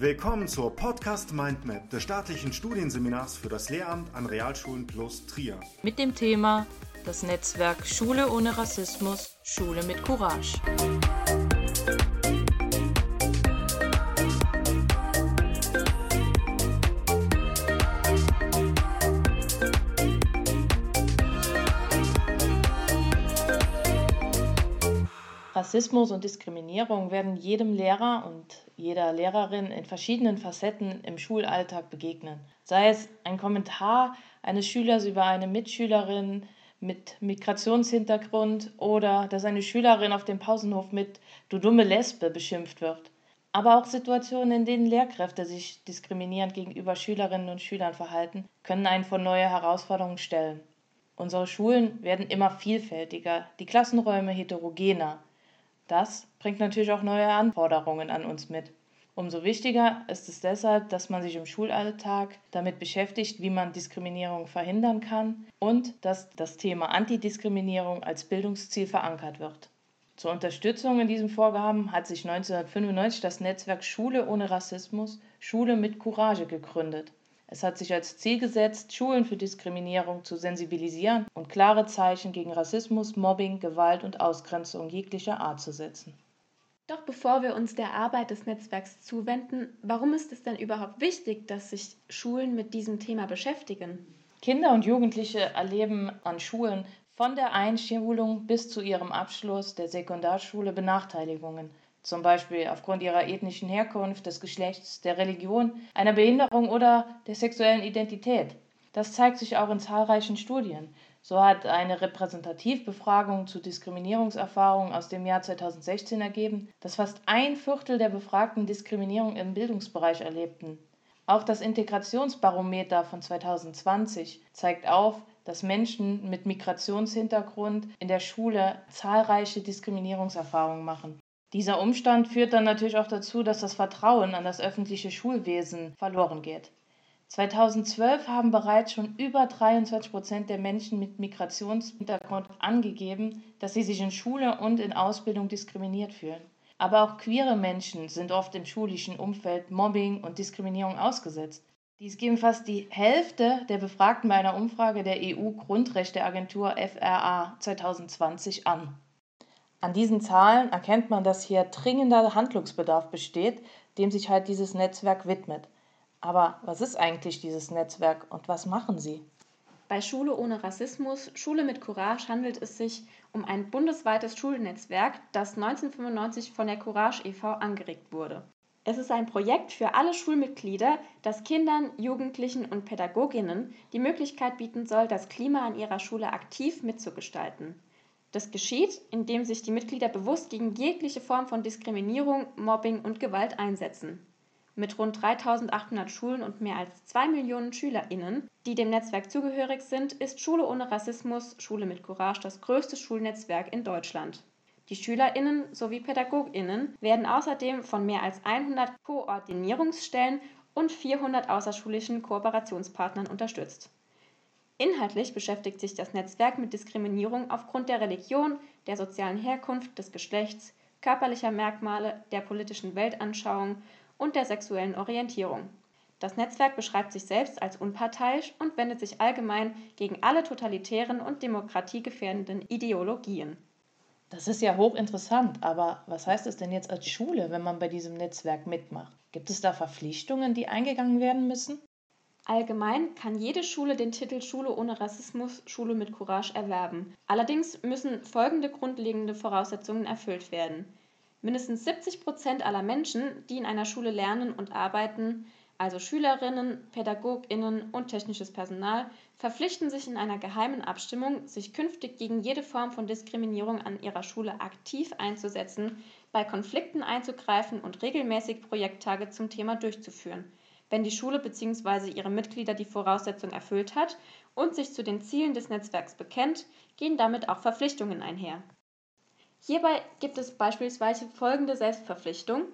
Willkommen zur Podcast Mindmap des staatlichen Studienseminars für das Lehramt an Realschulen plus Trier. Mit dem Thema das Netzwerk Schule ohne Rassismus, Schule mit Courage. Rassismus und Diskriminierung werden jedem Lehrer und jeder Lehrerin in verschiedenen Facetten im Schulalltag begegnen. Sei es ein Kommentar eines Schülers über eine Mitschülerin mit Migrationshintergrund oder dass eine Schülerin auf dem Pausenhof mit Du dumme Lesbe beschimpft wird. Aber auch Situationen, in denen Lehrkräfte sich diskriminierend gegenüber Schülerinnen und Schülern verhalten, können einen vor neue Herausforderungen stellen. Unsere Schulen werden immer vielfältiger, die Klassenräume heterogener. Das bringt natürlich auch neue Anforderungen an uns mit. Umso wichtiger ist es deshalb, dass man sich im Schulalltag damit beschäftigt, wie man Diskriminierung verhindern kann und dass das Thema Antidiskriminierung als Bildungsziel verankert wird. Zur Unterstützung in diesem Vorhaben hat sich 1995 das Netzwerk Schule ohne Rassismus, Schule mit Courage gegründet. Es hat sich als Ziel gesetzt, Schulen für Diskriminierung zu sensibilisieren und klare Zeichen gegen Rassismus, Mobbing, Gewalt und Ausgrenzung jeglicher Art zu setzen. Doch bevor wir uns der Arbeit des Netzwerks zuwenden, warum ist es denn überhaupt wichtig, dass sich Schulen mit diesem Thema beschäftigen? Kinder und Jugendliche erleben an Schulen von der Einschulung bis zu ihrem Abschluss der Sekundarschule Benachteiligungen zum Beispiel aufgrund ihrer ethnischen Herkunft, des Geschlechts, der Religion, einer Behinderung oder der sexuellen Identität. Das zeigt sich auch in zahlreichen Studien. So hat eine Repräsentativbefragung zu Diskriminierungserfahrungen aus dem Jahr 2016 ergeben, dass fast ein Viertel der Befragten Diskriminierung im Bildungsbereich erlebten. Auch das Integrationsbarometer von 2020 zeigt auf, dass Menschen mit Migrationshintergrund in der Schule zahlreiche Diskriminierungserfahrungen machen. Dieser Umstand führt dann natürlich auch dazu, dass das Vertrauen an das öffentliche Schulwesen verloren geht. 2012 haben bereits schon über 23 Prozent der Menschen mit Migrationshintergrund angegeben, dass sie sich in Schule und in Ausbildung diskriminiert fühlen. Aber auch queere Menschen sind oft im schulischen Umfeld Mobbing und Diskriminierung ausgesetzt. Dies geben fast die Hälfte der Befragten bei einer Umfrage der EU-Grundrechteagentur FRA 2020 an. An diesen Zahlen erkennt man, dass hier dringender Handlungsbedarf besteht, dem sich halt dieses Netzwerk widmet. Aber was ist eigentlich dieses Netzwerk und was machen Sie? Bei Schule ohne Rassismus, Schule mit Courage handelt es sich um ein bundesweites Schulnetzwerk, das 1995 von der Courage e.V. angeregt wurde. Es ist ein Projekt für alle Schulmitglieder, das Kindern, Jugendlichen und Pädagoginnen die Möglichkeit bieten soll, das Klima an ihrer Schule aktiv mitzugestalten. Das geschieht, indem sich die Mitglieder bewusst gegen jegliche Form von Diskriminierung, Mobbing und Gewalt einsetzen. Mit rund 3800 Schulen und mehr als 2 Millionen SchülerInnen, die dem Netzwerk zugehörig sind, ist Schule ohne Rassismus, Schule mit Courage das größte Schulnetzwerk in Deutschland. Die SchülerInnen sowie PädagogInnen werden außerdem von mehr als 100 Koordinierungsstellen und 400 außerschulischen Kooperationspartnern unterstützt. Inhaltlich beschäftigt sich das Netzwerk mit Diskriminierung aufgrund der Religion, der sozialen Herkunft, des Geschlechts, körperlicher Merkmale, der politischen Weltanschauung und der sexuellen Orientierung. Das Netzwerk beschreibt sich selbst als unparteiisch und wendet sich allgemein gegen alle totalitären und demokratiegefährdenden Ideologien. Das ist ja hochinteressant, aber was heißt es denn jetzt als Schule, wenn man bei diesem Netzwerk mitmacht? Gibt es da Verpflichtungen, die eingegangen werden müssen? Allgemein kann jede Schule den Titel Schule ohne Rassismus, Schule mit Courage erwerben. Allerdings müssen folgende grundlegende Voraussetzungen erfüllt werden. Mindestens 70 Prozent aller Menschen, die in einer Schule lernen und arbeiten, also Schülerinnen, Pädagoginnen und technisches Personal, verpflichten sich in einer geheimen Abstimmung, sich künftig gegen jede Form von Diskriminierung an ihrer Schule aktiv einzusetzen, bei Konflikten einzugreifen und regelmäßig Projekttage zum Thema durchzuführen wenn die Schule bzw. ihre Mitglieder die Voraussetzung erfüllt hat und sich zu den Zielen des Netzwerks bekennt, gehen damit auch Verpflichtungen einher. Hierbei gibt es beispielsweise folgende Selbstverpflichtung.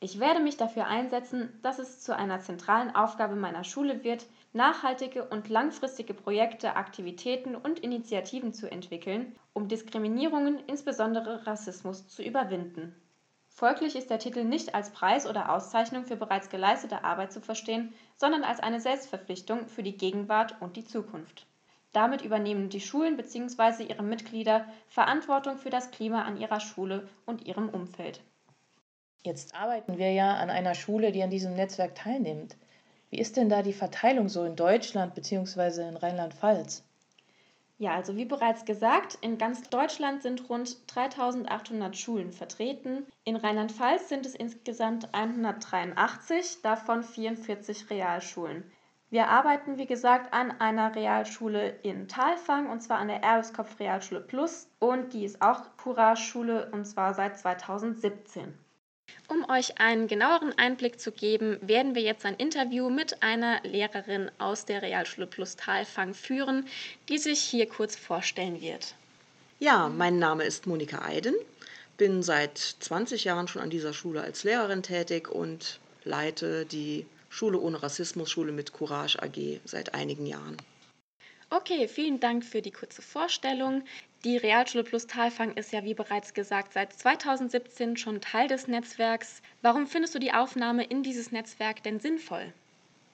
Ich werde mich dafür einsetzen, dass es zu einer zentralen Aufgabe meiner Schule wird, nachhaltige und langfristige Projekte, Aktivitäten und Initiativen zu entwickeln, um Diskriminierungen, insbesondere Rassismus, zu überwinden. Folglich ist der Titel nicht als Preis oder Auszeichnung für bereits geleistete Arbeit zu verstehen, sondern als eine Selbstverpflichtung für die Gegenwart und die Zukunft. Damit übernehmen die Schulen bzw. ihre Mitglieder Verantwortung für das Klima an ihrer Schule und ihrem Umfeld. Jetzt arbeiten wir ja an einer Schule, die an diesem Netzwerk teilnimmt. Wie ist denn da die Verteilung so in Deutschland bzw. in Rheinland-Pfalz? Ja, also wie bereits gesagt, in ganz Deutschland sind rund 3800 Schulen vertreten. In Rheinland-Pfalz sind es insgesamt 183, davon 44 Realschulen. Wir arbeiten, wie gesagt, an einer Realschule in Talfang und zwar an der Erbeskopf Realschule Plus und die ist auch Courage-Schule und zwar seit 2017. Um euch einen genaueren Einblick zu geben, werden wir jetzt ein Interview mit einer Lehrerin aus der Realschule Plus Talfang führen, die sich hier kurz vorstellen wird. Ja, mein Name ist Monika Eiden, bin seit 20 Jahren schon an dieser Schule als Lehrerin tätig und leite die Schule ohne Rassismus, Schule mit Courage AG seit einigen Jahren. Okay, vielen Dank für die kurze Vorstellung. Die Realschule Plus Talfang ist ja, wie bereits gesagt, seit 2017 schon Teil des Netzwerks. Warum findest du die Aufnahme in dieses Netzwerk denn sinnvoll?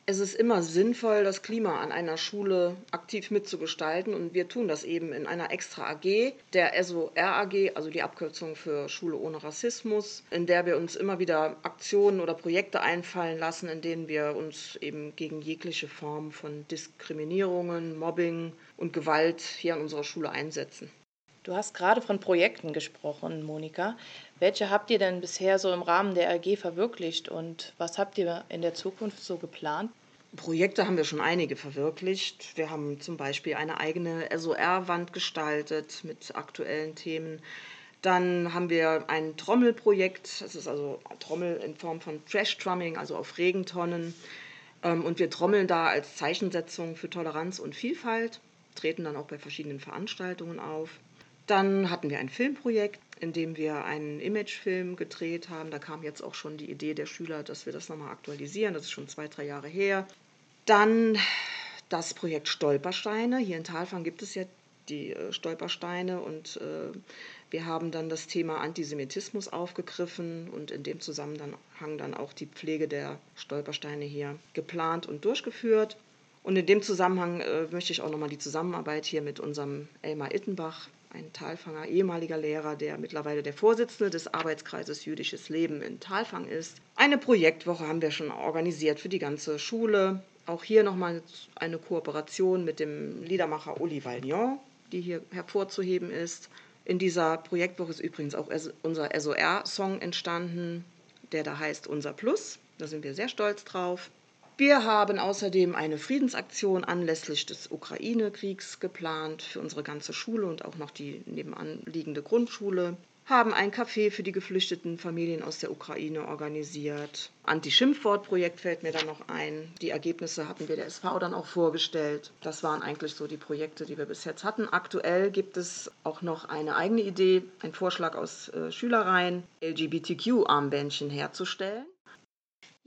Es ist immer sinnvoll, das Klima an einer Schule aktiv mitzugestalten und wir tun das eben in einer extra AG, der SOR AG, also die Abkürzung für Schule ohne Rassismus, in der wir uns immer wieder Aktionen oder Projekte einfallen lassen, in denen wir uns eben gegen jegliche Form von Diskriminierungen, Mobbing und Gewalt hier an unserer Schule einsetzen. Du hast gerade von Projekten gesprochen, Monika. Welche habt ihr denn bisher so im Rahmen der AG verwirklicht und was habt ihr in der Zukunft so geplant? Projekte haben wir schon einige verwirklicht. Wir haben zum Beispiel eine eigene SOR-Wand gestaltet mit aktuellen Themen. Dann haben wir ein Trommelprojekt, das ist also Trommel in Form von Trash-Trumming, also auf Regentonnen. Ähm, und wir trommeln da als Zeichensetzung für Toleranz und Vielfalt, treten dann auch bei verschiedenen Veranstaltungen auf. Dann hatten wir ein Filmprojekt, in dem wir einen Imagefilm gedreht haben. Da kam jetzt auch schon die Idee der Schüler, dass wir das nochmal aktualisieren. Das ist schon zwei, drei Jahre her. Dann das Projekt Stolpersteine. Hier in Talfang gibt es ja die äh, Stolpersteine und äh, wir haben dann das Thema Antisemitismus aufgegriffen und in dem Zusammenhang dann auch die Pflege der Stolpersteine hier geplant und durchgeführt. Und in dem Zusammenhang äh, möchte ich auch nochmal die Zusammenarbeit hier mit unserem Elmar Ittenbach ein Talfanger ehemaliger Lehrer, der mittlerweile der Vorsitzende des Arbeitskreises Jüdisches Leben in Talfang ist. Eine Projektwoche haben wir schon organisiert für die ganze Schule. Auch hier nochmal eine Kooperation mit dem Liedermacher Uli Valion, die hier hervorzuheben ist. In dieser Projektwoche ist übrigens auch unser SOR-Song entstanden, der da heißt Unser Plus. Da sind wir sehr stolz drauf. Wir haben außerdem eine Friedensaktion anlässlich des Ukraine-Kriegs geplant für unsere ganze Schule und auch noch die nebenan liegende Grundschule. Haben ein Café für die geflüchteten Familien aus der Ukraine organisiert. Anti-Schimpfwort-Projekt fällt mir dann noch ein. Die Ergebnisse hatten wir der SV dann auch vorgestellt. Das waren eigentlich so die Projekte, die wir bis jetzt hatten. Aktuell gibt es auch noch eine eigene Idee, ein Vorschlag aus äh, Schülereien, LGBTQ-Armbändchen herzustellen.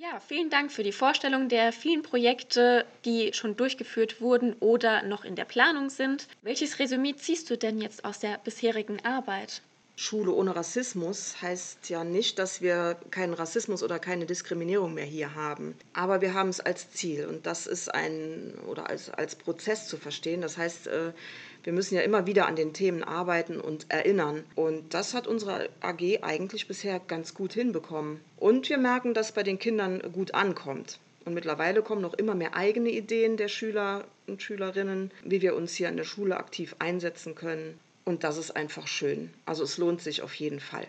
Ja, vielen Dank für die Vorstellung der vielen Projekte, die schon durchgeführt wurden oder noch in der Planung sind. Welches Resümee ziehst du denn jetzt aus der bisherigen Arbeit? Schule ohne Rassismus heißt ja nicht, dass wir keinen Rassismus oder keine Diskriminierung mehr hier haben. Aber wir haben es als Ziel und das ist ein oder als, als Prozess zu verstehen. Das heißt, äh, wir müssen ja immer wieder an den Themen arbeiten und erinnern. Und das hat unsere AG eigentlich bisher ganz gut hinbekommen. Und wir merken, dass bei den Kindern gut ankommt. Und mittlerweile kommen noch immer mehr eigene Ideen der Schüler und Schülerinnen, wie wir uns hier in der Schule aktiv einsetzen können. Und das ist einfach schön. Also es lohnt sich auf jeden Fall.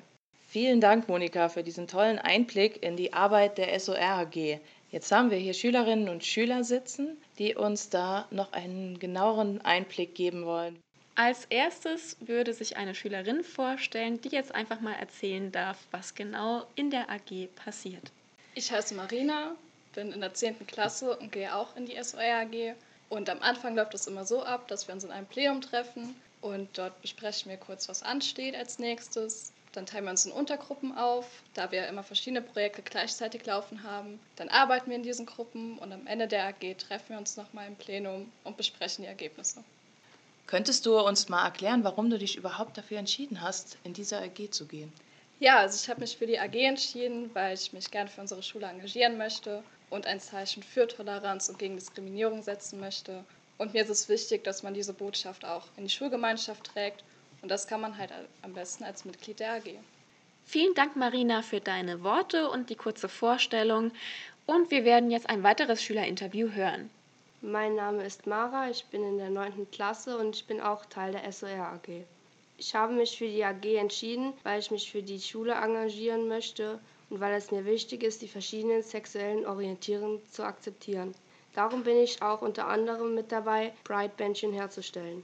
Vielen Dank, Monika, für diesen tollen Einblick in die Arbeit der SOR AG. Jetzt haben wir hier Schülerinnen und Schüler sitzen, die uns da noch einen genaueren Einblick geben wollen. Als erstes würde sich eine Schülerin vorstellen, die jetzt einfach mal erzählen darf, was genau in der AG passiert. Ich heiße Marina, bin in der 10. Klasse und gehe auch in die SOR AG. Und am Anfang läuft es immer so ab, dass wir uns in einem Plenum treffen und dort besprechen wir kurz, was ansteht als nächstes. Dann teilen wir uns in Untergruppen auf, da wir immer verschiedene Projekte gleichzeitig laufen haben. Dann arbeiten wir in diesen Gruppen und am Ende der AG treffen wir uns nochmal im Plenum und besprechen die Ergebnisse. Könntest du uns mal erklären, warum du dich überhaupt dafür entschieden hast, in diese AG zu gehen? Ja, also ich habe mich für die AG entschieden, weil ich mich gerne für unsere Schule engagieren möchte und ein Zeichen für Toleranz und gegen Diskriminierung setzen möchte. Und mir ist es wichtig, dass man diese Botschaft auch in die Schulgemeinschaft trägt. Und das kann man halt am besten als Mitglied der AG. Vielen Dank, Marina, für deine Worte und die kurze Vorstellung. Und wir werden jetzt ein weiteres Schülerinterview hören. Mein Name ist Mara, ich bin in der 9. Klasse und ich bin auch Teil der SOR AG. Ich habe mich für die AG entschieden, weil ich mich für die Schule engagieren möchte und weil es mir wichtig ist, die verschiedenen sexuellen Orientierungen zu akzeptieren. Darum bin ich auch unter anderem mit dabei, Pride-Bändchen herzustellen.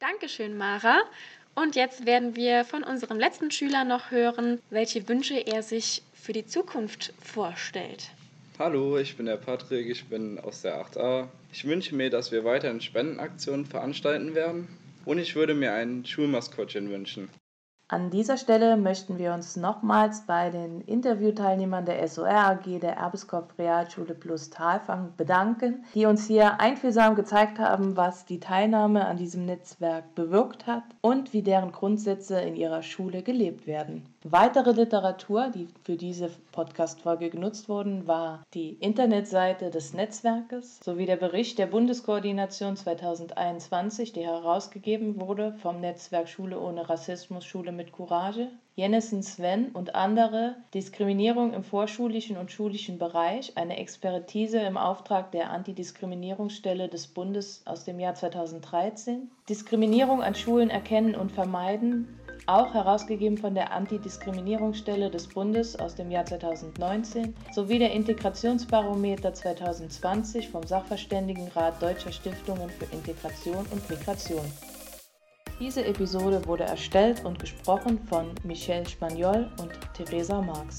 Dankeschön, Mara. Und jetzt werden wir von unserem letzten Schüler noch hören, welche Wünsche er sich für die Zukunft vorstellt. Hallo, ich bin der Patrick, ich bin aus der 8a. Ich wünsche mir, dass wir weiterhin Spendenaktionen veranstalten werden und ich würde mir ein Schulmaskottchen wünschen. An dieser Stelle möchten wir uns nochmals bei den Interviewteilnehmern der SOR AG der Erbeskopf Realschule Plus Talfang bedanken, die uns hier einfühlsam gezeigt haben, was die Teilnahme an diesem Netzwerk bewirkt hat und wie deren Grundsätze in ihrer Schule gelebt werden. Weitere Literatur, die für diese Podcast-Folge genutzt wurden, war die Internetseite des Netzwerkes sowie der Bericht der Bundeskoordination 2021, der herausgegeben wurde vom Netzwerk Schule ohne Rassismus, Schule mit Courage, Jennison Sven und andere Diskriminierung im vorschulischen und schulischen Bereich, eine Expertise im Auftrag der Antidiskriminierungsstelle des Bundes aus dem Jahr 2013, Diskriminierung an Schulen erkennen und vermeiden, auch herausgegeben von der Antidiskriminierungsstelle des Bundes aus dem Jahr 2019 sowie der Integrationsbarometer 2020 vom Sachverständigenrat Deutscher Stiftungen für Integration und Migration. Diese Episode wurde erstellt und gesprochen von Michelle Spagnol und Theresa Marx.